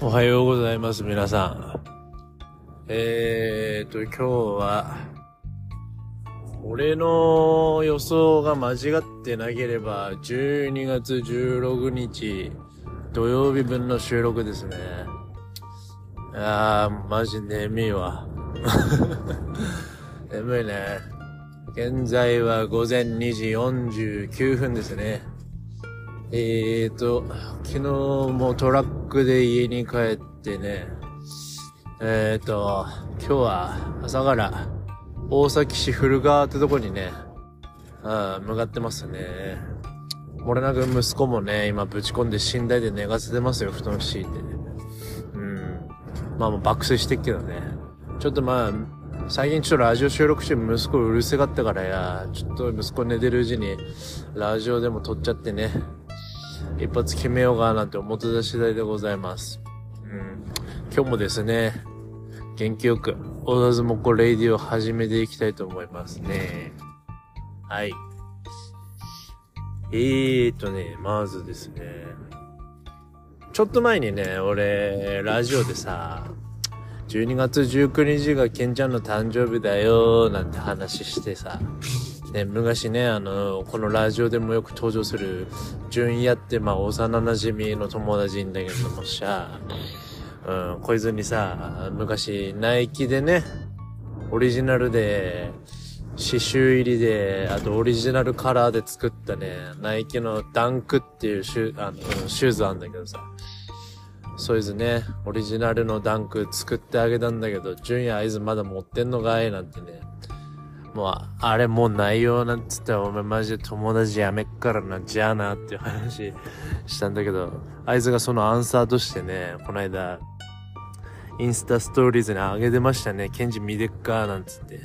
おはようございます、皆さん。えーと、今日は、俺の予想が間違ってなければ、12月16日、土曜日分の収録ですね。あー、マジ眠いわ。眠いね。現在は午前2時49分ですね。えーと、昨日もトラックで家に帰ってね、えーと、今日は朝から大崎市古川ってとこにね、あ向かってますね。俺なんか息子もね、今ぶち込んで寝台で寝かせてますよ、布団敷いて。うん。まあもう爆睡してっけどね。ちょっとまあ、最近ちょっとラジオ収録して息子うるせがったからや、ちょっと息子寝てるうちにラジオでも録っちゃってね。一発決めようかなって思ってた次第でございます。うん。今日もですね、元気よく、オーダーズモコレイディを始めていきたいと思いますね。はい。えーとね、まずですね、ちょっと前にね、俺、ラジオでさ、12月19日がケンちゃんの誕生日だよなんて話してさ、ね、昔ね、あの、このラジオでもよく登場する、純也って、まあ、幼馴染の友達いんだけどもさ、うん、こいつにさ、昔、ナイキでね、オリジナルで、刺繍入りで、あとオリジナルカラーで作ったね、ナイキのダンクっていうシュあのシューズあんだけどさ、そいつね、オリジナルのダンク作ってあげたんだけど、純也あいつまだ持ってんのかいなんてね、もう、あれもうないよなんつったら、お前マジで友達やめっからな、じゃあなっていう話したんだけど、あいつがそのアンサーとしてね、この間、インスタストーリーズに上げてましたね。ケンジ見でっかなんつって。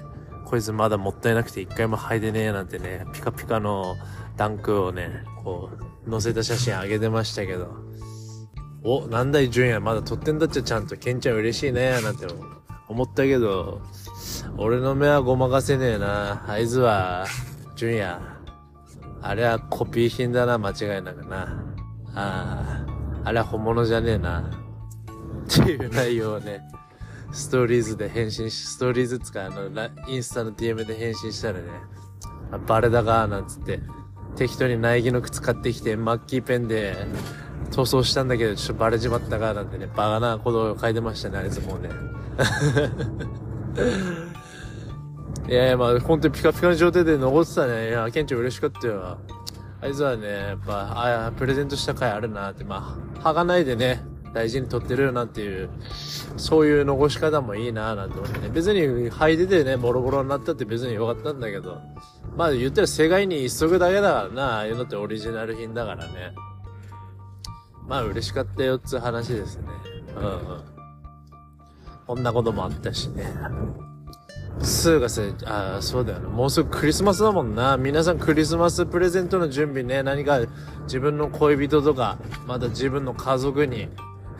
こいつまだもったいなくて一回も履いてねえなんてね、ピカピカのダンクをね、こう、載せた写真上げてましたけど。お、なんだい、純也まだ撮ってんだっちゃちゃんと、ケンちゃん嬉しいね、なんて思ったけど、俺の目はごまかせねえな。あいつは、純也。あれはコピー品だな、間違いなくな。ああ、あれは本物じゃねえな。っていう内容をね、ストーリーズで返信し、ストーリーズつか、あの、インスタの DM で返信したらね、バレだか、なんつって、適当に苗木の靴買ってきて、マッキーペンで、塗装したんだけど、ちょっとバレちまったか、なんてね、バカなことを書いてましたね、あいつもうね。いやいや、まあ、本当にピカピカの状態で残ってたね。いや、ケンチ嬉しかったよ。あいつはね、やっぱ、ああ、プレゼントした回あるなって、まあ、剥がないでね、大事に取ってるよなっていう、そういう残し方もいいななんて思ってね。別に履いててね、ボロボロになったって別によかったんだけど、まあ言ったら世界に一足だけだからな、ああいうのってオリジナル品だからね。まあ嬉しかったよっつう話ですね。うんうん。こんなこともあったしね。数がさ、ああそうだよね。もうすぐクリスマスだもんな。皆さんクリスマスプレゼントの準備ね、何か自分の恋人とか、また自分の家族に、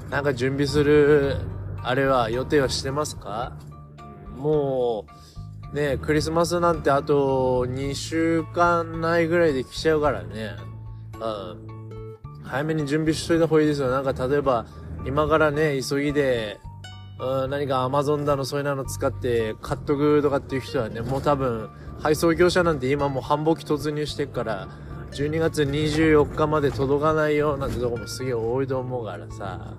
なんか準備する、あれは予定はしてますかもう、ね、クリスマスなんてあと2週間ないぐらいで来ちゃうからね。うん。早めに準備しといた方がいいですよ。なんか例えば、今からね、急ぎで、うん、何かアマゾンだのそういうの使って買っとくとかっていう人はね、もう多分、配送業者なんて今もう繁忙期突入してっから、12月24日まで届かないよなんてとこもすげえ多いと思うからさ、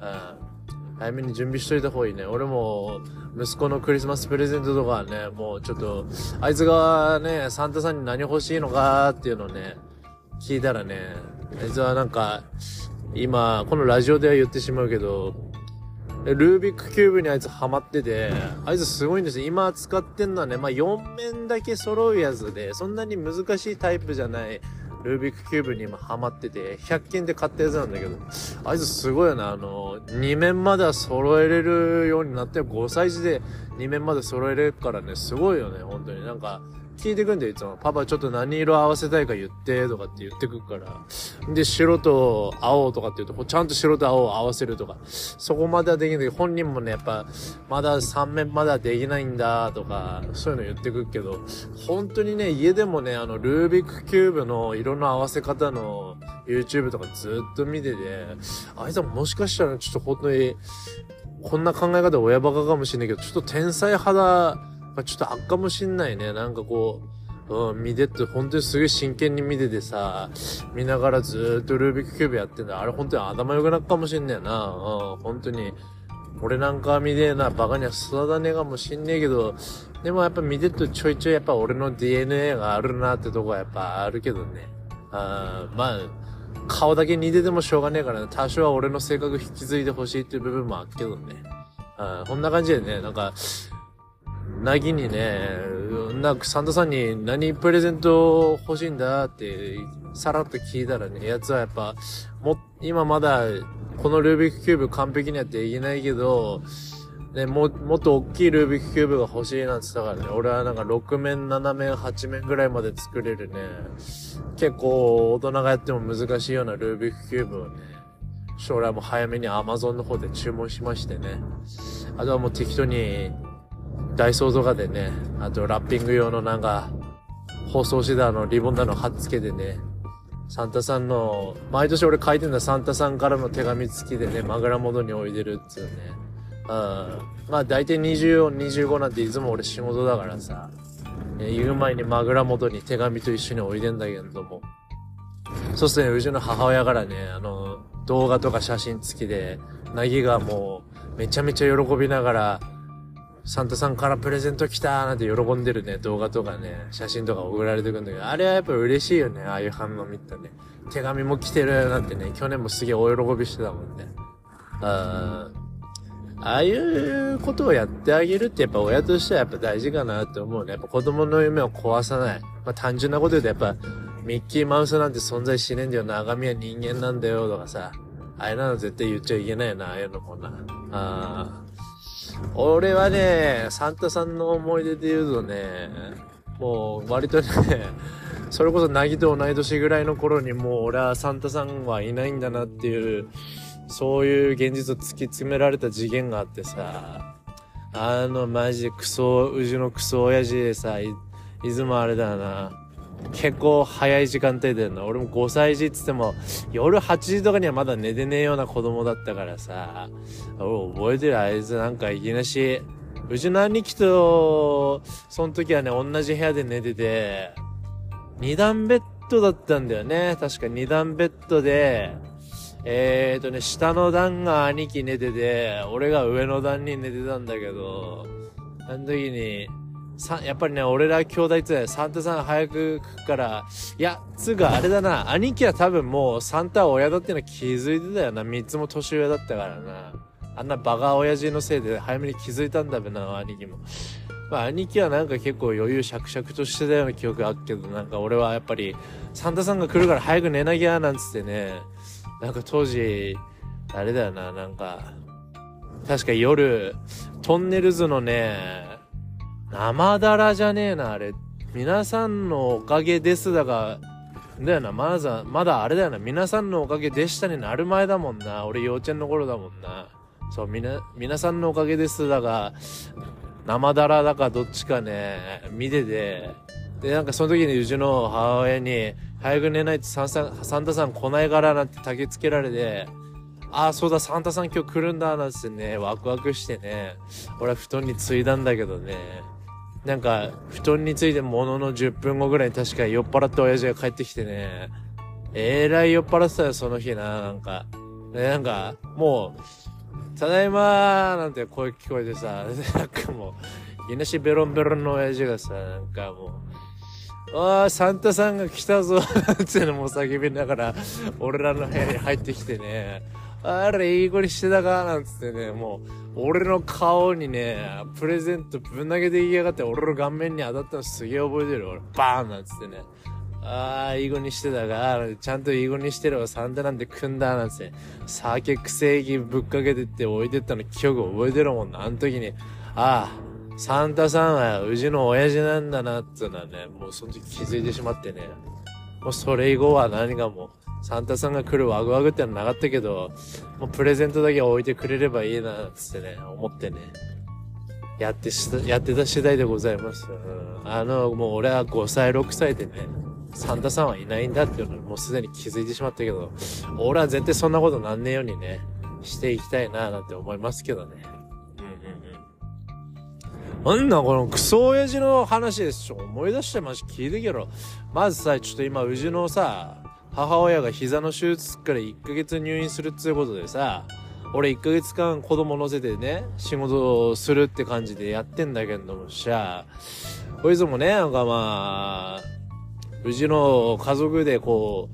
うん、早めに準備しといた方がいいね。俺も、息子のクリスマスプレゼントとかはね、もうちょっと、あいつがね、サンタさんに何欲しいのかっていうのをね、聞いたらね、あいつはなんか、今、このラジオでは言ってしまうけど、ルービックキューブにあいつハマってて、あいつすごいんですよ。今使ってんのはね、まあ、4面だけ揃うやつで、そんなに難しいタイプじゃない、ルービックキューブに今ハマってて、100均で買ったやつなんだけど、あいつすごいよな、あの、2面までは揃えれるようになって、5歳児で2面まで揃えれるからね、すごいよね、本当に。なんか、聞いてくんだよ、いつも。パパちょっと何色合わせたいか言って、とかって言ってくるから。で、白と青とかって言うと、ちゃんと白と青を合わせるとか。そこまではできない、本人もね、やっぱ、まだ3面まだできないんだ、とか、そういうの言ってくるけど、本当にね、家でもね、あの、ルービックキューブの色の合わせ方の YouTube とかずっと見てて、あいつはもしかしたらちょっと本当に、こんな考え方親バカかもしれないけど、ちょっと天才肌がちょっと悪かもしんないね。なんかこう、うん、見てって、本当にすごい真剣に見ててさ、見ながらずーっとルービックキューブやってんだ。あれ本当に頭良くなっかもしんねえな。うん、本当に。俺なんかは見てえな、バカには育たねえかもしんねえけど、でもやっぱ見てるとちょいちょいやっぱ俺の DNA があるなってとこはやっぱあるけどね。あまあ、顔だけ似ててもしょうがねえからね、多少は俺の性格引き継いでほしいっていう部分もあるけどね。あこんな感じでね、なんか、なぎにね、なんかサンタさんに何プレゼント欲しいんだ？ってさらっと聞いたらね、やつはやっぱ、も、今まだこのルービックキューブ完璧にはできないけど、ね、も、もっと大きいルービックキューブが欲しいなんて言ったからね、俺はなんか6面、7面、8面ぐらいまで作れるね、結構大人がやっても難しいようなルービックキューブをね、将来も早めに Amazon の方で注文しましてね。あとはもう適当に、ダイソーとかでね、あとラッピング用のなんか、包装してたのリボンだの貼っつけてね、サンタさんの、毎年俺書いてんだサンタさんからの手紙付きでね、マグラ元に置いてるっつうね。うん。まあ大体24、25なんていつも俺仕事だからさ、ね、言う前にマグラ元に手紙と一緒に置いてんだけども。そうっすね、うちの母親からね、あの、動画とか写真付きで、なぎがもう、めちゃめちゃ喜びながら、サンタさんからプレゼント来たーなんて喜んでるね、動画とかね、写真とか送られてくんだけど、あれはやっぱ嬉しいよね、ああいう反応見たね。手紙も来てるなんてね、去年もすげえ大喜びしてたもんね。あああいうことをやってあげるってやっぱ親としてはやっぱ大事かなって思うね。やっぱ子供の夢を壊さない。まあ単純なこと言うとやっぱミッキーマウスなんて存在しねえんだよ。長身は人間なんだよとかさ。ああいうの絶対言っちゃいけないよな、ああいうのもな。ああ。俺はね、サンタさんの思い出で言うとね、もう割とね、それこそなぎと同い年ぐらいの頃にもう俺はサンタさんはいないんだなっていう、そういう現実を突き詰められた次元があってさ、あのマジでクソ、うちのクソ親父でさ、い、いつもあれだな。結構早い時間帯だよな。俺も5歳児っつっても、夜8時とかにはまだ寝てねえような子供だったからさ、俺覚えてる？あいつなんかいきなし、うちの兄貴と、その時はね、同じ部屋で寝てて、二段ベッドだったんだよね。確か二段ベッドで、えーとね、下の段が兄貴寝てて、俺が上の段に寝てたんだけど、あの時に、さ、やっぱりね、俺ら兄弟ってサンタさん早く来くから、いや、つうかあれだな、兄貴は多分もうサンタは親だってのは気づいてたよな。三つも年上だったからな。あんなバカ親父のせいで早めに気づいたんだべな、兄貴も。まあ兄貴はなんか結構余裕しゃくしゃくとしてたような記憶あるけど、なんか俺はやっぱりサンタさんが来るから早く寝なきゃなんつってね、なんか当時、あれだよな、なんか、確か夜、トンネルズのね、生だらじゃねえな、あれ。皆さんのおかげですだが、だよな、まだ、まだあれだよな、皆さんのおかげでしたになる前だもんな。俺幼稚園の頃だもんな。そう、みな、皆さんのおかげですだが、生だらだかどっちかね、見てて、で、なんかその時にうちの母親に、早く寝ないとサンササンタさん来ないからなんて焚きつけられて、ああ、そうだ、サンタさん今日来るんだ、なんつってね、ワクワクしてね、俺は布団についだんだけどね、なんか、布団についてものの10分後ぐらいに確か酔っ払った親父が帰ってきてね、えらい酔っ払ってたよ、その日な、なんか。で、なんか、もう、ただいまーなんて声聞こえてさ、なんかもう、いなしベロンベロンの親父がさ、なんかもう、ああ、サンタさんが来たぞ、なんてのも叫びながら、俺らの部屋に入ってきてね、あれ、いい子にしてたかなんつってね、もう、俺の顔にね、プレゼントぶん投げていきやがって、俺の顔面に当たったのすげえ覚えてる。俺、バーンなんつってね。ああ、いい子にしてたが、ちゃんといい子にしてればサンタなんて組んだなんつって、酒くせえぶっかけてって置いてったの記憶覚えてるもんな。あの時に、ああ、サンタさんはうちの親父なんだなってのはね、もうその時気づいてしまってね。もうそれ以後は何がもう、サンタさんが来るワグワグってのはなかったけど、もうプレゼントだけ置いてくれればいいな、つってね、思ってね。やってしやってた次第でございます。あの、もう俺は5歳、6歳でね、サンタさんはいないんだっていうのにもうすでに気づいてしまったけど、俺は絶対そんなことなんねえようにね、していきたいななんて思いますけどね。うんうんうん。なんだこのクソ親父の話です。ちょ、思い出してまし聞いてけろ。まずさ、ちょっと今、うちのさ、母親が膝の手術から1ヶ月入院するっつうことでさ、俺1ヶ月間子供乗せてね、仕事をするって感じでやってんだけどもしゃ、こいつもね、なんかまあ、うちの家族でこ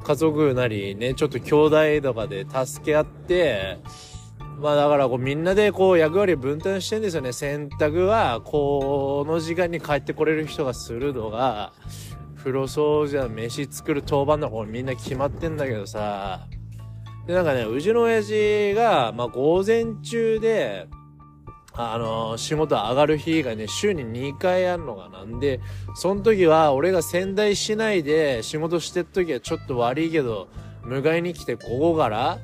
う、家族なりね、ちょっと兄弟とかで助け合って、まあだからこうみんなでこう役割分担してんですよね。洗濯はこの時間に帰ってこれる人がするのが、風呂掃除は飯作る当番の方みんな決まってんだけどさ。でなんかね、うちの親父が、まあ午前中で、あの、仕事上がる日がね、週に2回あるのがなんで、その時は俺が仙台市内で仕事してる時はちょっと悪いけど、迎えに来てここから、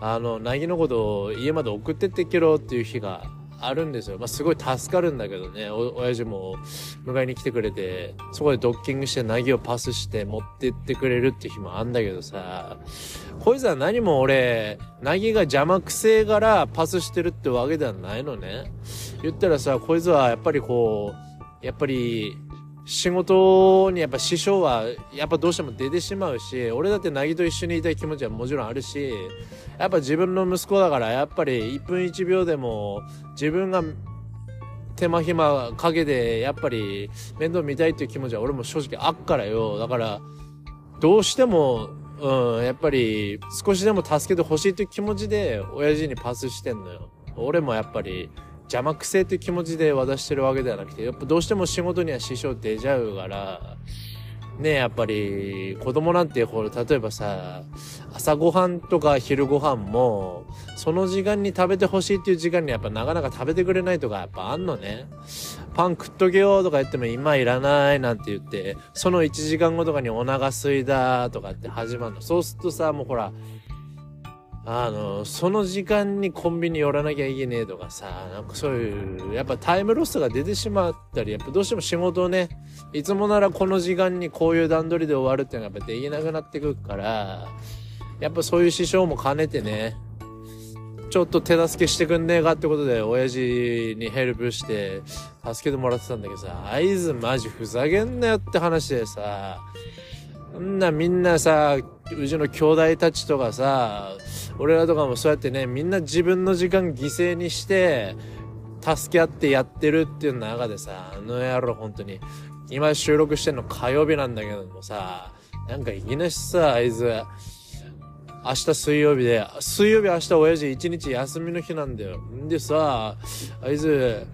あの、なぎのことを家まで送ってってけろっていう日があるんですよ。まあ、すごい助かるんだけどね、お、親父も迎えに来てくれて、そこでドッキングしてなぎをパスして持ってってくれるって日もあんだけどさ、こいつは何も俺、なぎが邪魔くせえからパスしてるってわけではないのね。言ったらさ、こいつはやっぱりこう、やっぱり、仕事にやっぱ支障はやっぱどうしても出てしまうし、俺だってナギと一緒にいたい気持ちはもちろんあるし、やっぱ自分の息子だからやっぱり1分1秒でも自分が手間暇かけてやっぱり面倒見たいっていう気持ちは俺も正直あっからよ。だからどうしてもうん、やっぱり少しでも助けてほしいという気持ちで親父にパスしてんのよ。俺もやっぱり邪魔くせえという気持ちで渡してるわけではなくて、やっぱどうしても仕事には支障出ちゃうから、ねやっぱり子供なんてほら例えばさ朝ごはんとか昼ごはんもその時間に食べてほしいっていう時間にやっぱなかなか食べてくれないとかやっぱあんのね。パン食っとけよとか言っても今いらないなんて言ってその1時間後とかにお腹すいだとかって始まるの。そうするとさもうほらあの、その時間にコンビニ寄らなきゃいけねえとかさ、なんかそういう、やっぱタイムロスが出てしまったり、やっぱどうしても仕事をね、いつもならこの時間にこういう段取りで終わるっていうのがやっぱできなくなってくるから、やっぱそういう師匠も兼ねてね、ちょっと手助けしてくんねえかってことで、親父にヘルプして、助けてもらってたんだけどさ、合図マジふざけんなよって話でさ、んなみんなさ、うちの兄弟たちとかさ、俺らとかもそうやってね、みんな自分の時間犠牲にして、助け合ってやってるっていう中でさ、あの野郎本当に、今収録してんの火曜日なんだけどもさ、なんかいきなりさ、あいつ、明日水曜日で、水曜日明日親父一日休みの日なんだよ。んでさ、あいつ、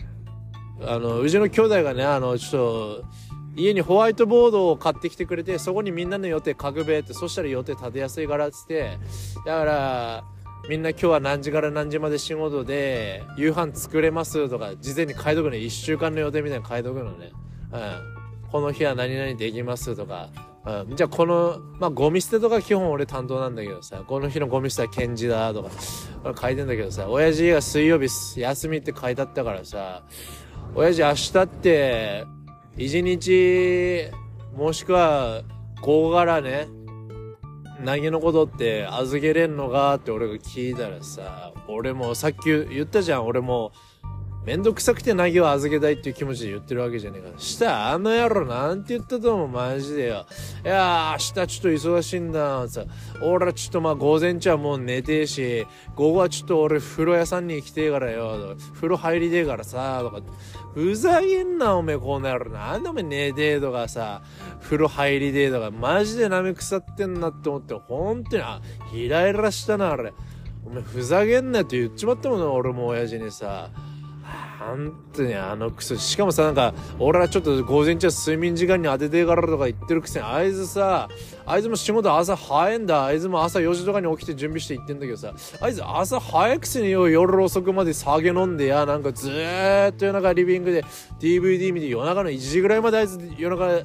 あの、うちの兄弟がね、あの、ちょっと、家にホワイトボードを買ってきてくれて、そこにみんなの予定書くべって、そしたら予定立てやすいからっつって、だから、みんな今日は何時から何時まで仕事で、夕飯作れますとか、事前に書いとくね。一週間の予定みたいに書いとくのね。うん。この日は何々できますとか。うん。じゃあこの、まあゴミ捨てとか基本俺担当なんだけどさ、この日のゴミ捨ては検事だとか、書いてんだけどさ、親父が水曜日休みって書いてあったからさ、親父明日って、一日、もしくは、午後からね、投げのことって預けれんのかって俺が聞いたらさ、俺もさっき言ったじゃん、俺も、めんどくさくて投げを預けたいっていう気持ちで言ってるわけじゃねえか。したら、あの野郎なんて言ったと思う、マジでよ。いやー、明日ちょっと忙しいんだ、さ。俺はちょっとまあ午前中はもう寝てえし、午後はちょっと俺風呂屋さんに行きてえからよ、風呂入りてえからさ、とか。ふざけんな、おめえ、こうなる。なんでおめえ寝てえとかさ、風呂入りてえとか、マジで舐め腐ってんなって思って、ほんとに、あ、イライラしたな、あれ。おめえ、ふざけんなって言っちまったもんな、俺も親父にさ。本当にあのクソ、しかもさ、なんか、俺はちょっと午前中睡眠時間に当ててからとか言ってるくせに、あいつさ、あいつも仕事朝早いんだ。あいつも朝4時とかに起きて準備して行ってんだけどさ、あいつ朝早くせによ、夜遅くまで酒飲んでや、なんかずーっと夜中リビングで DVD 見て夜中の1時ぐらいまであいつ夜中、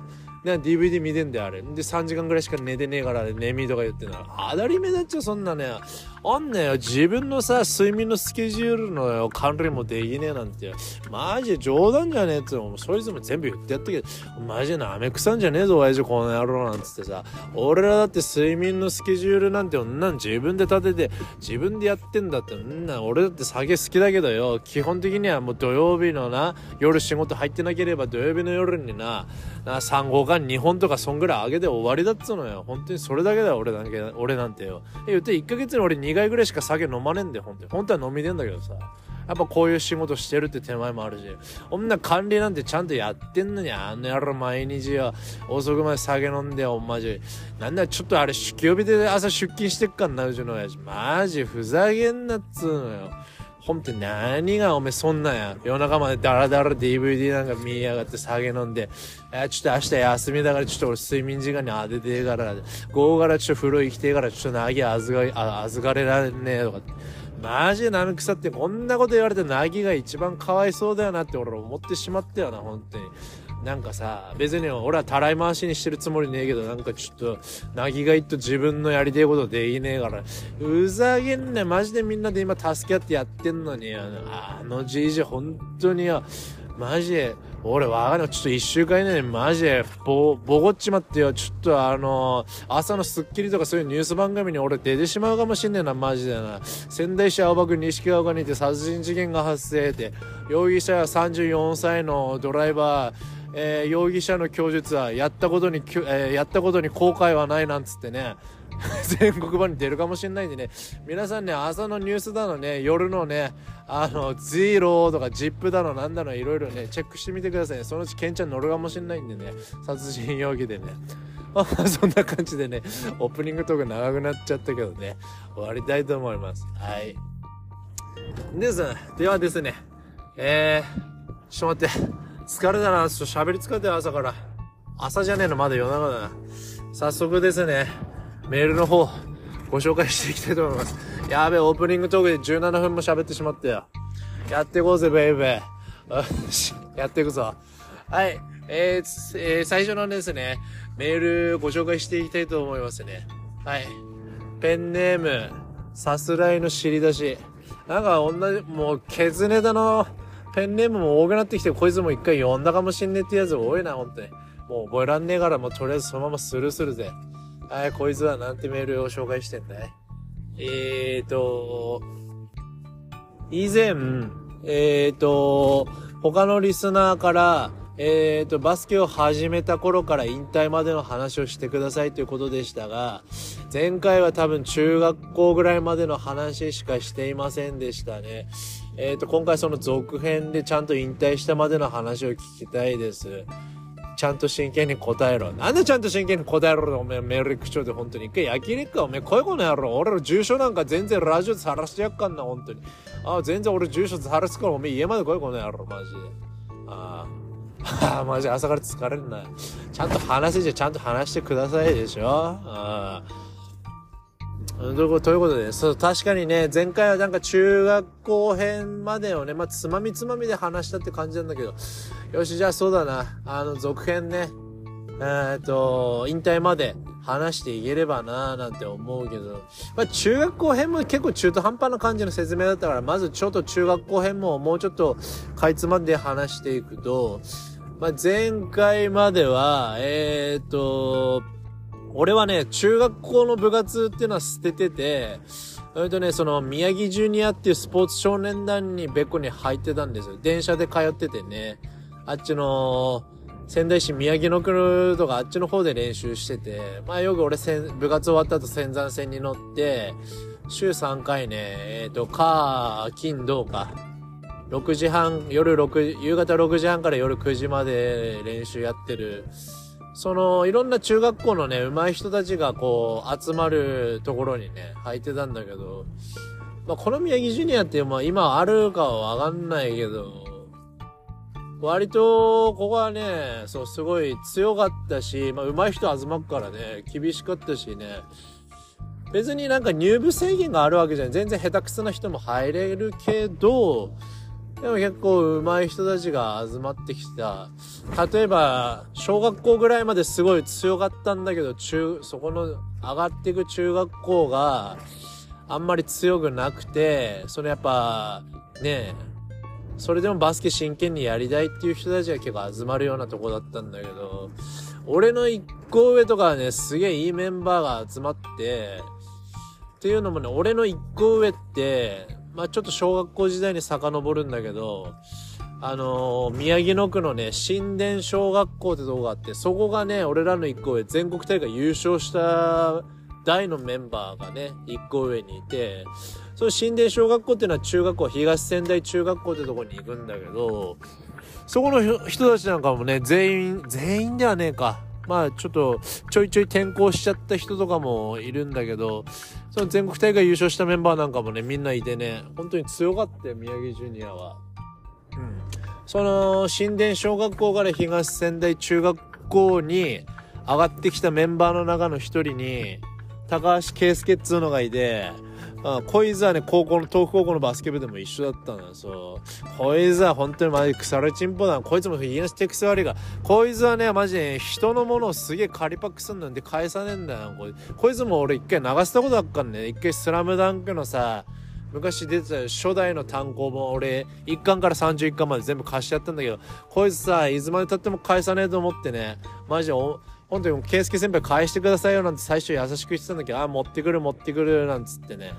ね、DVD 見てんだよ、あれ。で、3時間ぐらいしか寝てねえから、寝みとか言ってんだ当たり前だっちゃ、そんなね。あんねよ、自分のさ、睡眠のスケジュールのよ、管理もできねえなんて。マジで冗談じゃねえって、そいつも全部言ってやったけど、マジでなめくさんじゃねえぞ、親父この野郎なんつってさ。俺らだって睡眠のスケジュールなんて、んなん自分で立てて、自分でやってんだって、んな、俺だって酒好きだけどよ、基本的にはもう土曜日のな、夜仕事入ってなければ土曜日の夜にな、な3号館2本とかそんぐらい上げて終わりだっつうのよ。本当にそれだけだよ、俺なんけ、俺なんてよ。え、言って1ヶ月に俺2回ぐらいしか酒飲まねえんだよ、本当に。本当は飲みてんだけどさ。やっぱこういう仕事してるって手前もあるし、こんな管理なんてちゃんとやってんのに、あの野郎毎日よ、遅くまで酒飲んでよ、マジ。なんだちょっとあれ、酒気帯びで朝出勤してっかんな、うちの親父。マジ、ふざけんなっつうのよ。ほんと何がおめそんなんや。夜中までダラダラ DVD なんか見やがって酒飲んで、えちょっと明日休みだからちょっと俺睡眠時間に当ててえから、午後からちょっと風呂行きてえからちょっと投げ預か預かれらんねえとか。マジでナヌクサってこんなこと言われてナギが一番かわいそうだよなって俺思ってしまったよな、本当に。なんかさ、別に俺はたらい回しにしてるつもりねえけど、なんかちょっと、なぎがいっと自分のやりたいことできねえから、うざげんねマジでみんなで今助け合ってやってんのに、あの、あのじいじ本当によ、マジで、俺わかんない。ちょっと一週間以内にマジで、ぼ、ぼごっちまってよ。ちょっとあの朝のスッキリとかそういうニュース番組に俺出てしまうかもしんねえな、マジでな。仙台市青葉区西川にて殺人事件が発生で、容疑者は34歳のドライバー、えー、容疑者の供述はやったことに、えー、やったことに後悔はないなんつってね、全国版に出るかもしれないんでね、皆さんね、朝のニュースだのね、夜のね、あの、ゼーローとかジップだのなんだのいろいろね、チェックしてみてくださいね。そのうちケンちゃん乗るかもしれないんでね、殺人容疑でね。そんな感じでね、オープニングトーク長くなっちゃったけどね、終わりたいと思います。はい。ですではですね、えー、ちょっと待って。疲れたな。ちょっと喋り疲れて朝から。朝じゃねえの、まだ夜中だな。早速ですね、メールの方、ご紹介していきたいと思います。やべえ、オープニングトークで17分も喋ってしまったよ。やっていこうぜ、ベイベー。よし、やっていくぞ。はい。えー、えー、最初のですね、メールご紹介していきたいと思いますね。はい。ペンネーム、さすらいの尻出し。なんか同じ、もう、ケツネタの、ペンネームも多くなってきて、こいつも一回読んだかもしんねえってやつ多いな、ほんとに。もう覚えらんねえから、もうとりあえずそのままスルーするぜ。はい、こいつはなんてメールを紹介してんだい？えーと、以前、えーと、他のリスナーから、えーと、バスケを始めた頃から引退までの話をしてくださいということでしたが、前回は多分中学校ぐらいまでの話しかしていませんでしたね。えっ、ー、と、今回その続編でちゃんと引退したまでの話を聞きたいです。ちゃんと真剣に答えろ。なんでちゃんと真剣に答えろおめえメール口調で本当に。一回焼肉かおめえ声この野郎。俺ら住所なんか全然ラジオで晒してやっかんな、本当に。ああ、全然俺住所で晒すからおめえ家まで来いこの野郎、マジで。あ あ。ああ、マジ朝から疲れるな。ちゃんと話せじゃちゃんと話してくださいでしょ。ああ。ということで、そう、確かにね、前回はなんか中学校編までをね、まあ、つまみつまみで話したって感じなんだけど、よし、じゃあそうだな、あの、続編ね、えっ、と、引退まで話していければなーなんて思うけど、まあ、中学校編も結構中途半端な感じの説明だったから、まずちょっと中学校編ももうちょっとかいつまんで話していくと、まあ、前回までは、えっ、と、俺はね、中学校の部活っていうのは捨ててて、それとね、その宮城ジュニアっていうスポーツ少年団に別個に入ってたんですよ。電車で通っててね、あっちの、仙台市宮城の区とかあっちの方で練習してて、まあよく俺部活終わった後仙山線に乗って、週3回ね、えっ、ー、と、か、金、土か、6時半、夜6、夕方6時半から夜9時まで練習やってる、その、いろんな中学校のね、上手い人たちがこう、集まるところにね、入ってたんだけど、まあ、この宮城ジュニアって、まあ、今あるかはわかんないけど、割と、ここはね、そう、すごい強かったし、まあ、上手い人集まっからね、厳しかったしね、別になんか入部制限があるわけじゃない。全然下手くそな人も入れるけど、でも結構上手い人たちが集まってきた。例えば、小学校ぐらいまですごい強かったんだけど、中、そこの上がっていく中学校があんまり強くなくて、そのやっぱ、ねそれでもバスケ真剣にやりたいっていう人たちが結構集まるようなとこだったんだけど、俺の一個上とかはね、すげえいいメンバーが集まって、っていうのもね、俺の一個上って、まあちょっと小学校時代に遡るんだけど、あのー、宮城野区のね、新田小学校ってとこがあって、そこがね、俺らの一個上、全国大会優勝した大のメンバーがね、一個上にいて、その新田小学校っていうのは中学校、東仙台中学校ってとこに行くんだけど、そこの人たちなんかもね、全員、全員ではねえか。まあちょっとちょいちょい転校しちゃった人とかもいるんだけど、その全国大会優勝したメンバーなんかもね、みんないてね、本当に強かったよ、宮城ジュニアは。うん。その、新田小学校から東仙台中学校に上がってきたメンバーの中の一人に、高橋圭介っつうのがいて、あこいつはね、高校の、東北高校のバスケ部でも一緒だったんだよ、そう。こいつは本当にマジ腐れちんぽだ。こいつも言いなしてくせ悪いが、こいつはね、マジで、人のものをすげえ借りパックすんなんで返さねえんだよ。こいこいつも俺一回流したことあっかんね。一回スラムダンクのさ、昔出てた初代の単行本俺1巻から31巻まで全部貸しちゃったんだけどこいつさいつまでたっても返さねえと思ってねマジで本当に圭介先輩返してくださいよなんて最初優しく言ってたんだけどあ持ってくる持ってくるなんつってね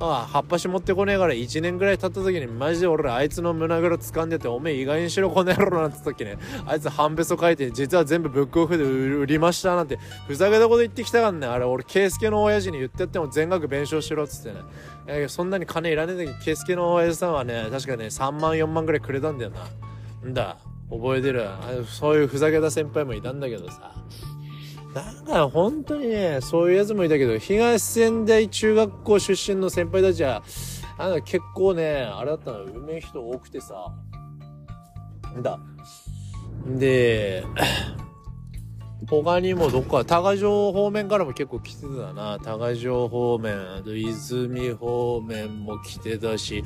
ああ、葉っぱし持ってこねえから1年ぐらい経った時にマジで俺らあいつの胸ぐら掴んでておめえ意外にしろこの野郎なんて時ね、あいつ半べそ書いて実は全部ブックオフで売りましたなんてふざけたこと言ってきたからね、あれ俺圭介の親父に言ってやっても全額弁償しろっつってね。そんなに金いらねえんだけど、圭介の親父さんはね、確かね3万4万ぐらいくれたんだよな。んだ、覚えてる。そういうふざけた先輩もいたんだけどさ。なんか本当にね、そういうやつもいたけど、東仙台中学校出身の先輩たちは、あの結構ね、あれだったの、うめえ人多くてさ。だ。で、他にもどっか、多賀城方面からも結構来てたな。多賀城方面、あと泉方面も来てたし、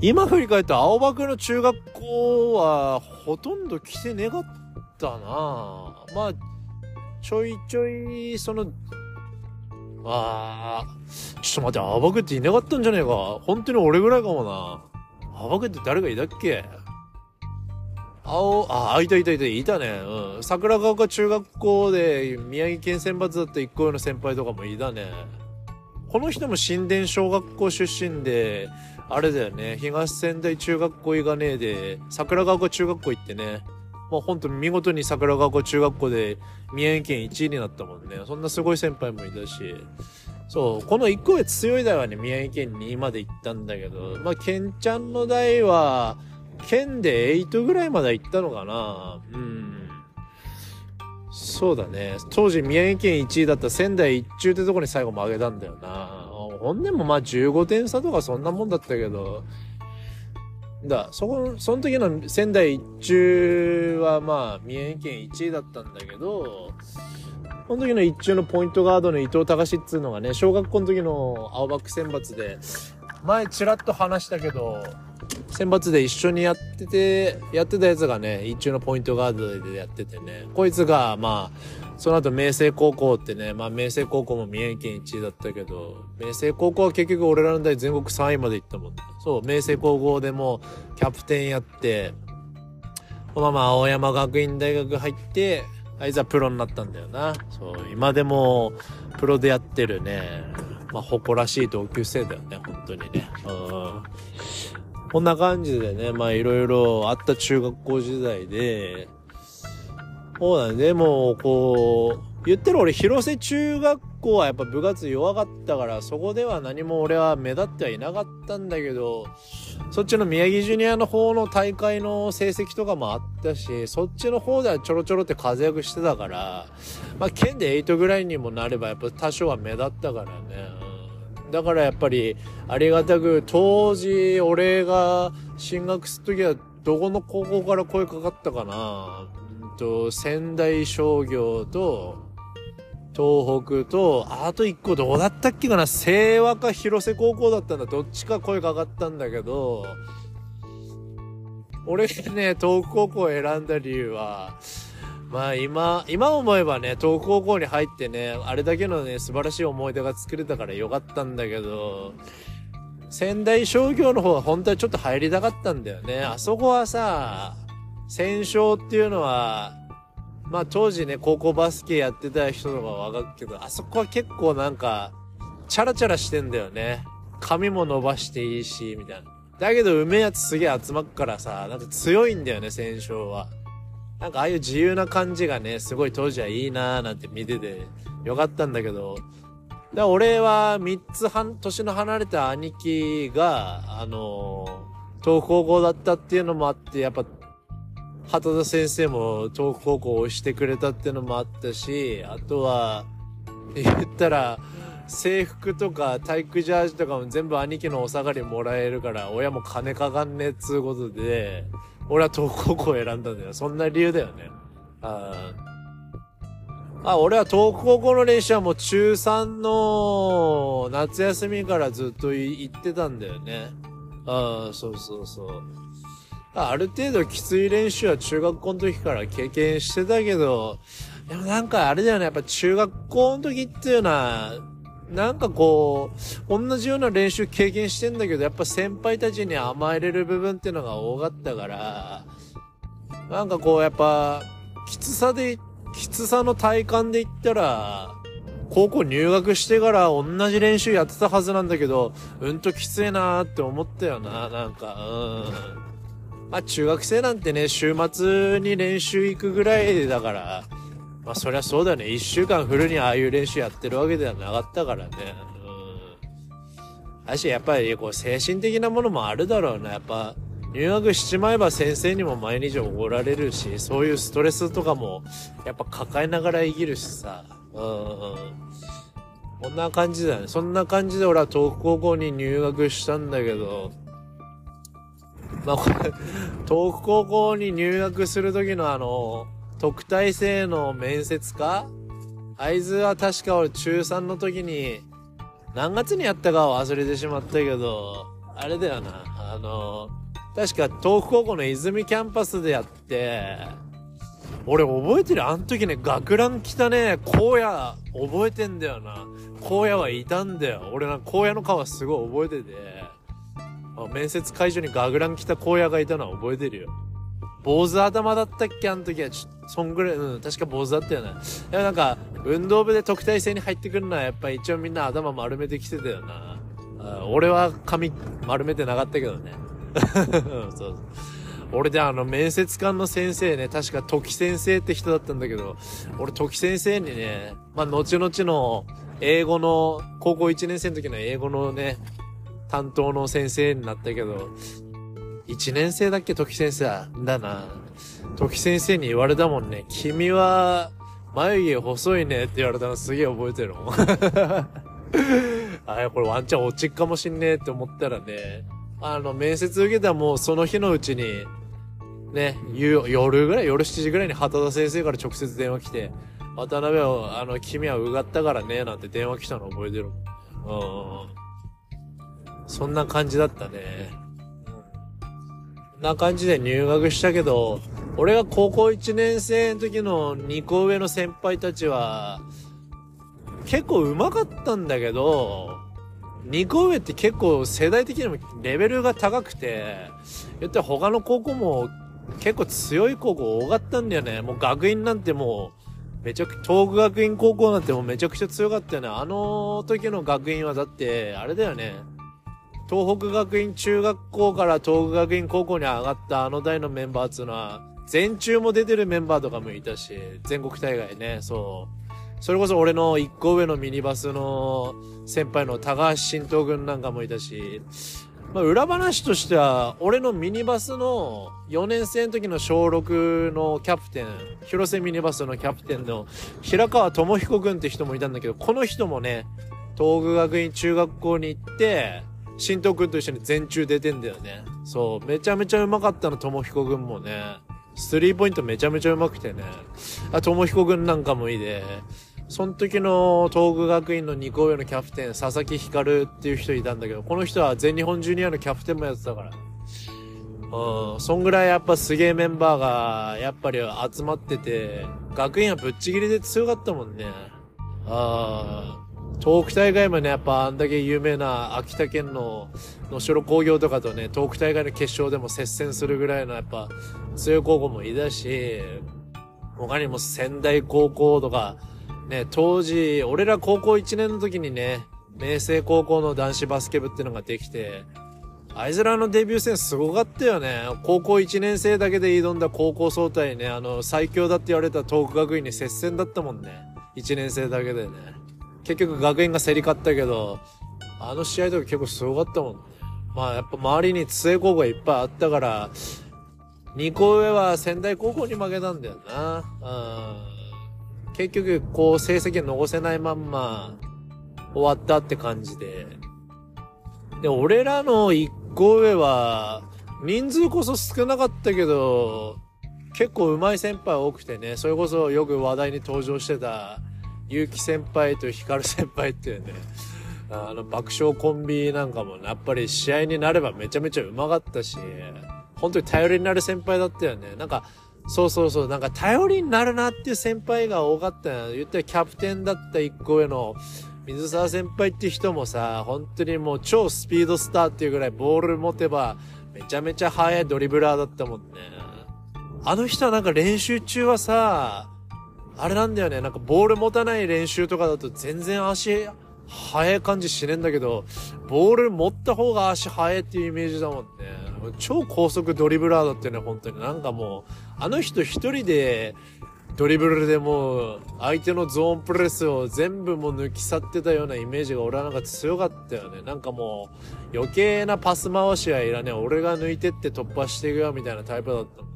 今振り返った青葉区の中学校はほとんど来てねかったな。まあ、ちょいちょい、その、あー、ちょっと待って、アバクっていなかったんじゃねえか。本当に俺ぐらいかもな。アバクって誰がいたっけ？青、あ、いたいたいた、いたね。うん。桜川丘中学校で宮城県選抜だった一個上の先輩とかもいたね。この人も新田小学校出身で、あれだよね、東仙台中学校行かねえで、桜川丘中学校行ってね、もう本当に見事に桜川湖中学校で宮城県1位になったもんね。そんなすごい先輩もいたし。そう、この1個上強い代はね、宮城県2位まで行ったんだけど、まあ、ケンちゃんの代は、県で8ぐらいまで行ったのかなうん。そうだね。当時宮城県1位だった仙台一中ってとこに最後曲げたんだよな。ほんでもまあ15点差とかそんなもんだったけど、だそこその時の仙台一中はまあ三重県1位だったんだけどその時の一中のポイントガードの伊藤隆っつうのがね小学校の時の青バック選抜で前ちらっと話したけど選抜で一緒にやっててやってたやつがね一中のポイントガードでやっててねこいつがまあその後、明星高校ってね、まあ、明星高校も三重県1位だったけど、明星高校は結局俺らの代全国3位まで行ったもん、ね。そう、明星高校でもキャプテンやって、このまま青山学院大学入って、あいつはプロになったんだよな。そう、今でもプロでやってるね、まあ、誇らしい同級生だよね、本当にね。うん。こんな感じでね、まあいろいろあった中学校時代で、そうだね。でも、こう、言ってる俺、広瀬中学校はやっぱ部活弱かったから、そこでは何も俺は目立ってはいなかったんだけど、そっちの宮城ジュニアの方の大会の成績とかもあったし、そっちの方ではちょろちょろって活躍してたから、まあ、県で8ぐらいにもなればやっぱ多少は目立ったからね。だからやっぱりありがたく当時俺が進学する時はどこの高校から声かかったかなうんと、仙台商業と、東北と、あと一個どうだったっけかな清和か広瀬高校だったんだ。どっちか声かかったんだけど、俺がね、東北高校を選んだ理由は、まあ今、今思えばね、東高校に入ってね、あれだけのね、素晴らしい思い出が作れたからよかったんだけど、仙台商業の方は本当はちょっと入りたかったんだよね。あそこはさ、戦勝っていうのは、まあ当時ね、高校バスケやってた人とかわかるけど、あそこは結構なんか、チャラチャラしてんだよね。髪も伸ばしていいし、みたいな。だけど、うめえやつすげえ集まっからさ、なんか強いんだよね、戦勝は。なんかああいう自由な感じがね、すごい当時はいいなーなんて見ててよかったんだけど、だ俺は3つ半、年の離れた兄貴が、あのー、東高校だったっていうのもあって、やっぱ畑田先生も東北高校をしてくれたっていうのもあったし、あとは、言ったら、制服とか体育ジャージとかも全部兄貴のお下がりもらえるから、親も金かかんねえっつうことで、俺は東高校を選んだんだよ。そんな理由だよね。ああ、俺は東高校の練習はもう中3の夏休みからずっと行ってたんだよね。ああ、そうそうそう。ある程度きつい練習は中学校の時から経験してたけど、でもなんかあれだよね、やっぱ中学校の時っていうのは、なんかこう、同じような練習経験してんだけど、やっぱ先輩たちに甘えれる部分っていうのが多かったから、なんかこうやっぱ、きつさで、きつさの体感で言ったら、高校入学してから同じ練習やってたはずなんだけど、うんときついなーって思ったよな、なんか、うん。まあ中学生なんてね、週末に練習行くぐらいだから、まあそりゃそうだね。一週間フルにああいう練習やってるわけではなかったからね。うん。あし、やっぱりこう精神的なものもあるだろうな。やっぱ、入学しちまえば先生にも毎日怒られるし、そういうストレスとかも、やっぱ抱えながら生きるしさ。うん。こんな感じだね。そんな感じで俺は東北高校に入学したんだけど、まあこれ、東北高校に入学する時のあの、特待生の面接か？合図は確か俺中3の時に、何月にやったかは忘れてしまったけど、あれだよな、あの、確か東北高校の泉キャンパスでやって、俺覚えてる？あの時ね、学ラン来たね、荒野、覚えてんだよな。荒野はいたんだよ。俺な、荒野の顔すごい覚えてて。面接会場にガグラン来た荒野がいたのは覚えてるよ。坊主頭だったっけ？あの時は、ちょそんぐらい、うん、確か坊主だったよね。でもなんか、運動部で特待生に入ってくるのはやっぱ一応みんな頭丸めてきてたよな。俺は髪丸めてなかったけどね。そうそう俺であの面接官の先生ね、確か時先生って人だったんだけど、俺時先生にね、まあ後々の英語の、高校1年生の時の英語のね、担当の先生になったけど、1年生だっけ時先生だな。時先生に言われたもんね。君は、眉毛細いねって言われたのすげえ覚えてるもん。あ、これワンチャン落ちっかもしんねえって思ったらね、あの、面接受けたもうその日のうちに、ね、夜ぐらい、夜7時ぐらいに畑田先生から直接電話来て、渡辺は、あの、君はうがったからね、なんて電話来たの覚えてるもん。うん。そんな感じだったね。な感じで入学したけど、俺が高校1年生の時の2個上の先輩たちは、結構上手かったんだけど、2個上って結構世代的にもレベルが高くて、言って他の高校も結構強い高校多かったんだよね。もう学院なんてもう、めちゃく、東北学院高校なんてもうめちゃくちゃ強かったよね。あの時の学院はだって、あれだよね。東北学院中学校から東北学院高校に上がったあの代のメンバーっていうのは、全中も出てるメンバーとかもいたし、全国大会ね、そう。それこそ俺の一個上のミニバスの先輩の高橋新東軍なんかもいたし、まあ、裏話としては、俺のミニバスの4年生の時の小6のキャプテン、広瀬ミニバスのキャプテンの平川智彦君って人もいたんだけど、この人もね、東北学院中学校に行って、新藤くんと一緒に全中出てんだよね。そう、めちゃめちゃうまかったの、ともひこくんもね。スリーポイントめちゃめちゃうまくてね。あ、ともひこくんなんかもいいで。その時の東北学院の2校上のキャプテン、佐々木光っていう人いたんだけど、この人は全日本ジュニアのキャプテンもやってたから。うん、そんぐらいやっぱすげえメンバーが、やっぱり集まってて、学院はぶっちぎりで強かったもんね。ああ東北大会もね、やっぱあんだけ有名な秋田県の能代工業とかとね、東北大会の決勝でも接戦するぐらいのやっぱ強い高校もいたし、他にも仙台高校とか、ね、当時、俺ら高校1年の時にね、明星高校の男子バスケ部っていうのができて、あいつらのデビュー戦すごかったよね。高校1年生だけで挑んだ高校総体ね、あの、最強だって言われた東北学院に接戦だったもんね。1年生だけでね。結局学園が競り勝ったけど、あの試合とか結構すごかったもんね。まあやっぱ周りに津江高校がいっぱいあったから、2校上は仙台高校に負けたんだよな。うん。結局、こう成績残せないまんま終わったって感じで。で、俺らの1個上は、人数こそ少なかったけど、結構上手い先輩多くてね、それこそよく話題に登場してた、結城先輩と光先輩っていうね、あの、爆笑コンビなんかもね、やっぱり試合になればめちゃめちゃ上手かったし、本当に頼りになる先輩だったよね。なんか、そうそうそう、なんか頼りになるなっていう先輩が多かったよ。言ったらキャプテンだった1個上の、水沢先輩って人もさ、本当にもう超スピードスターっていうぐらいボール持てばめちゃめちゃ速いドリブラーだったもんね。あの人はなんか練習中はさ、あれなんだよね、なんかボール持たない練習とかだと全然足速い感じしねえんだけど、ボール持った方が足速いっていうイメージだもんね。超高速ドリブラーだってね、本当に。なんかもう、あの人一人でドリブルでもう相手のゾーンプレスを全部もう抜き去ってたようなイメージが俺はなんか強かったよね。なんかもう余計なパス回しはいらねえ。俺が抜いてって突破していくよみたいなタイプだった。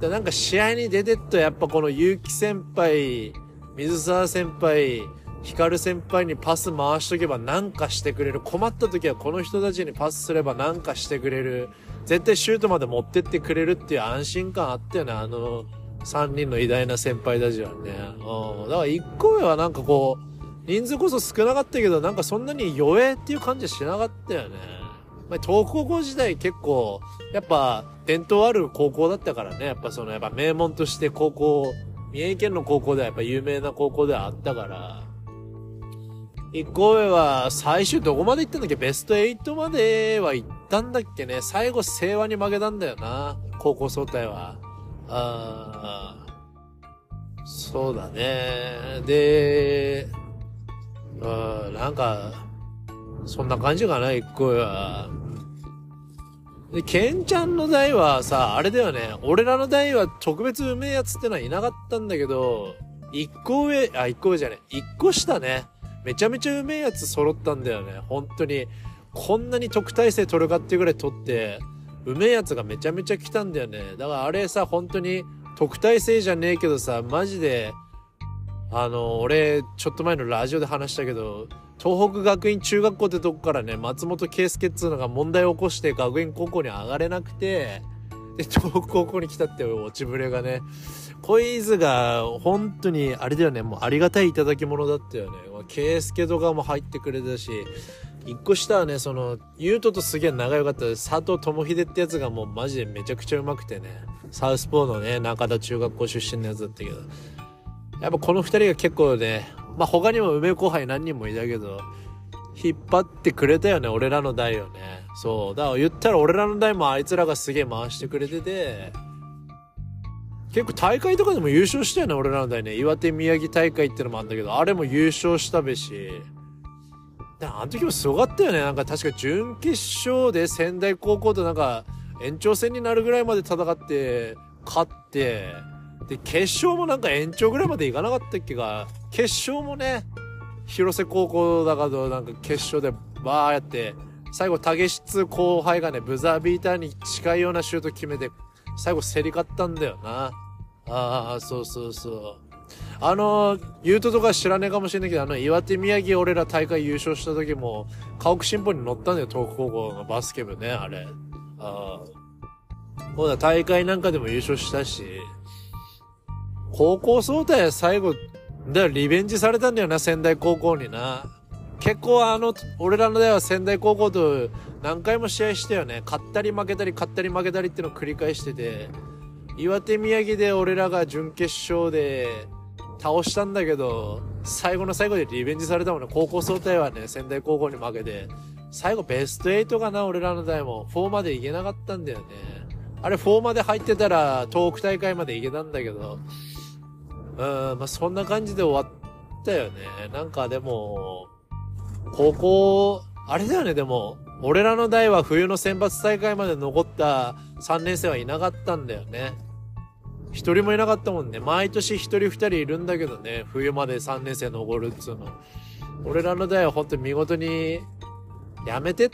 でなんか試合に出てっとやっぱこの結城先輩、水沢先輩、光先輩にパス回しとけばなんかしてくれる。困った時はこの人たちにパスすればなんかしてくれる。絶対シュートまで持ってってくれるっていう安心感あったよね。あの、3人の偉大な先輩たちはね。うん。だから1個目はなんかこう、人数こそ少なかったけど、なんかそんなに弱えっていう感じはしなかったよね。まあ、東高校時代結構、やっぱ伝統ある高校だったからね。やっぱその、やっぱ名門として高校、三重県の高校ではやっぱ有名な高校ではあったから、1個目は最終どこまで行ったんだっけベスト8までは行ったんだっけね最後清和に負けたんだよな。高校総体は。ああ、そうだね。で、うん、なんか、そんな感じかな、一個は。で、ケンちゃんの代はさ、あれだよね。俺らの代は特別うめえやつってのはいなかったんだけど、一個上、あ、一個上じゃねえ一個下ね。めちゃめちゃうめえやつ揃ったんだよね。本当に。こんなに特待生取るかっていうぐらい取って、うめえやつがめちゃめちゃ来たんだよね。だからあれさ、本当に特待生じゃねえけどさ、マジで、あの、俺、ちょっと前のラジオで話したけど、東北学院中学校ってとこからね、松本圭介っつうのが問題を起こして学園高校に上がれなくて、で、東北高校に来たって落ちぶれがね、ポイズが本当にあれだよね、もうありがたい頂き物だったよね。圭介とかも入ってくれたし、一個下はね、その、ゆうとすげえ仲良かった佐藤智秀ってやつがもうマジでめちゃくちゃうまくてね、サウスポーのね、中田中学校出身のやつだったけど、やっぱこの二人が結構ね、まあ他にも梅後輩何人もいたけど、引っ張ってくれたよね、俺らの代をね。そう。だから言ったら俺らの代もあいつらがすげえ回してくれてて、結構大会とかでも優勝したよね、俺らの代ね。岩手宮城大会ってのもあんだけど、あれも優勝したべし、あの時もすごかったよね。なんか確か準決勝で仙台高校となんか延長戦になるぐらいまで戦って、勝って、で、決勝もなんか延長ぐらいまでいかなかったっけが、決勝もね、広瀬高校だからなんか決勝でバーやって、最後、竹質後輩がね、ブザービーターに近いようなシュート決めて、最後競り勝ったんだよな。ああ、そうそうそう。あの、言うととか知らねえかもしれないけど、あの、岩手宮城俺ら大会優勝した時も、家屋新報に乗ったんだよ、東北高校のバスケ部ね、あれ。ああ。ほら、大会なんかでも優勝したし、高校総体最後、だからリベンジされたんだよな、仙台高校にな。結構あの、俺らの代は仙台高校と何回も試合したよね。勝ったり負けたり、勝ったり負けたりっていうのを繰り返してて、岩手宮城で俺らが準決勝で倒したんだけど、最後の最後でリベンジされたもんね。高校総体はね、仙台高校に負けて、最後ベスト8かな、俺らの代も。4まで行けなかったんだよね。あれ4まで入ってたら、東北大会まで行けたんだけど、うん、まあ、そんな感じで終わったよね。なんかでも、高校、あれだよね、でも、俺らの代は冬の選抜大会まで残った3年生はいなかったんだよね。一人もいなかったもんね。毎年一人二人いるんだけどね、冬まで3年生残るっつうの。俺らの代は本当に見事に、やめてっ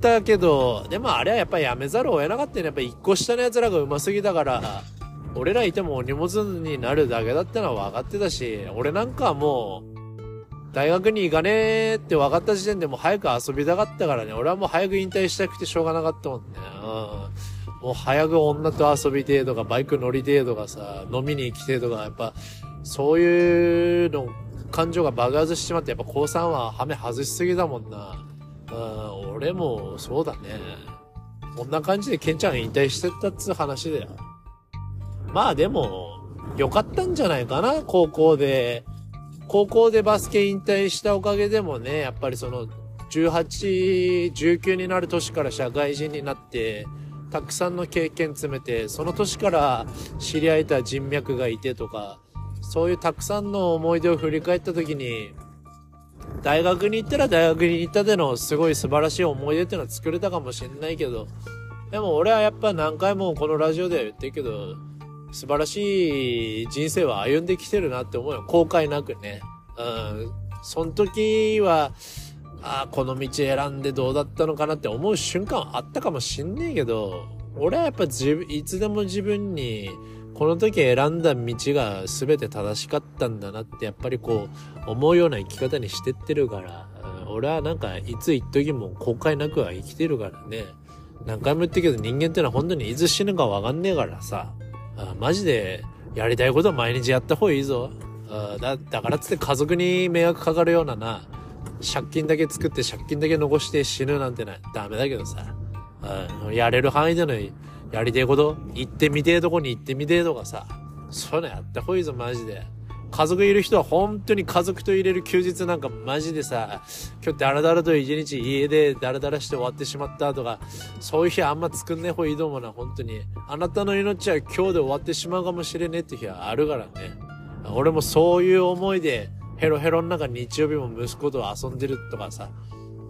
たけど、でもあれはやっぱやめざるを得なかったよね。やっぱ一個下の奴らが上手すぎたから、俺らいてもお荷物になるだけだったのは分かってたし、俺なんかはもう、大学に行かねえって分かった時点でもう早く遊びたかったからね。俺はもう早く引退したくてしょうがなかったもんね。うん。もう早く女と遊びてえとか、バイク乗りてえとかさ、飲みに行きてえとか、やっぱ、そういうの、感情が爆発しちまって、やっぱ高3はハメ外しすぎだもんな。うん、俺もそうだね。こんな感じでケンちゃん引退してったっつう話だよ。まあでも、良かったんじゃないかな、高校で。高校でバスケ引退したおかげでもね、やっぱりその、18、19になる年から社会人になって、たくさんの経験詰めて、その年から知り合えた人脈がいてとか、そういうたくさんの思い出を振り返った時に、大学に行ったら大学に行ったでのすごい素晴らしい思い出っていうのは作れたかもしれないけど、でも俺はやっぱ何回もこのラジオでは言ってるけど、素晴らしい人生は歩んできてるなって思うよ。後悔なくね。うん。その時は、ああ、この道選んでどうだったのかなって思う瞬間あったかもしんねえけど、俺はやっぱ自分、いつでも自分に、この時選んだ道が全て正しかったんだなってやっぱりこう思うような生き方にしてってるから、うん、俺はなんかいつ一時も後悔なくは生きてるからね。何回も言ってるけど人間ってのは本当にいつ死ぬかわかんねえからさ。あマジでやりたいことは毎日やった方がいいぞ。あだだからつって家族に迷惑かかるようなな、借金だけ作って借金だけ残して死ぬなんてな、ダメだけどさ。あやれる範囲でのやりたいこと、行ってみてえとこに行ってみてえとかさ。そういうのやった方がいいぞ、マジで。家族いる人は本当に家族と入れる休日なんかマジでさ、今日ダラダラと一日家でダラダラして終わってしまったとか、そういう日あんま作んねえ方がいいと思うな、本当に。あなたの命は今日で終わってしまうかもしれねえって日はあるからね。俺もそういう思いで、ヘロヘロの中日曜日も息子と遊んでるとかさ、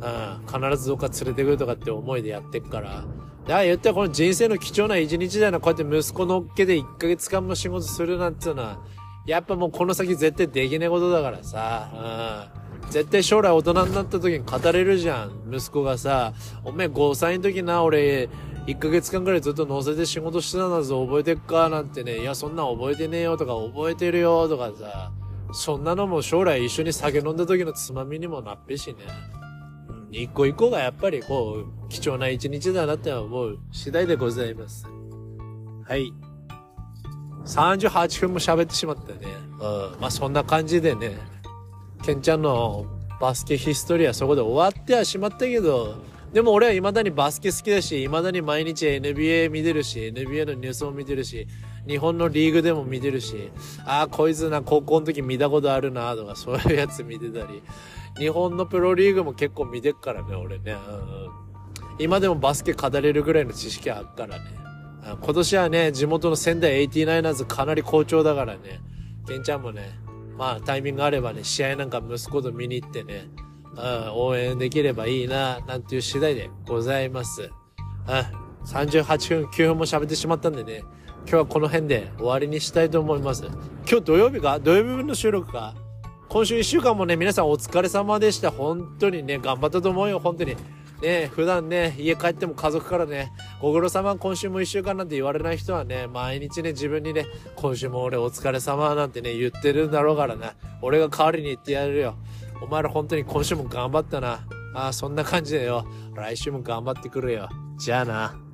うん、必ずどっか連れてくるとかって思いでやってっから。だから言ったらこの人生の貴重な一日だよな、こうやって息子のっけで1ヶ月間も仕事するなんていうのは、やっぱもうこの先絶対できねえことだからさ、うん。絶対将来大人になった時に語れるじゃん。息子がさ、おめえ5歳の時な、俺、1ヶ月間くらいずっと乗せて仕事してたんだぞ、覚えてっかなんてね、いや、そんなん覚えてねえよとか、覚えてるよとかさ、そんなのも将来一緒に酒飲んだ時のつまみにもなっぺしね。一個一個がやっぱりこう、貴重な一日だなって思う次第でございます。はい。38分も喋ってしまったね。うん。まあそんな感じでね、ケンちゃんのバスケヒストリーはそこで終わってはしまったけど、でも俺は未だにバスケ好きだし、未だに毎日 NBA 見てるし、NBA のニュースも見てるし、日本のリーグでも見てるし、ああ、こいつな、高校の時見たことあるな、とか、そういうやつ見てたり、日本のプロリーグも結構見てっからね、俺ね。うん、今でもバスケ語れるぐらいの知識あっからね。今年はね、地元の仙台 89ers かなり好調だからね、ケンちゃんもね、まあタイミングあればね、試合なんか息子と見に行ってね、応援できればいいな、なんていう次第でございます。38分、9分も喋ってしまったんでね、今日はこの辺で終わりにしたいと思います。今日土曜日か？土曜日分の収録か？今週1週間もね、皆さんお疲れ様でした。本当にね、頑張ったと思うよ、本当に。ね、普段ね、家帰っても家族からね、ご苦労様今週も一週間なんて言われない人はね、毎日ね、自分にね、今週も俺お疲れ様なんてね、言ってるんだろうからな。俺が代わりに言ってやるよ。お前ら本当に今週も頑張ったな。ああ、そんな感じだよ。来週も頑張ってくるよ。じゃあな。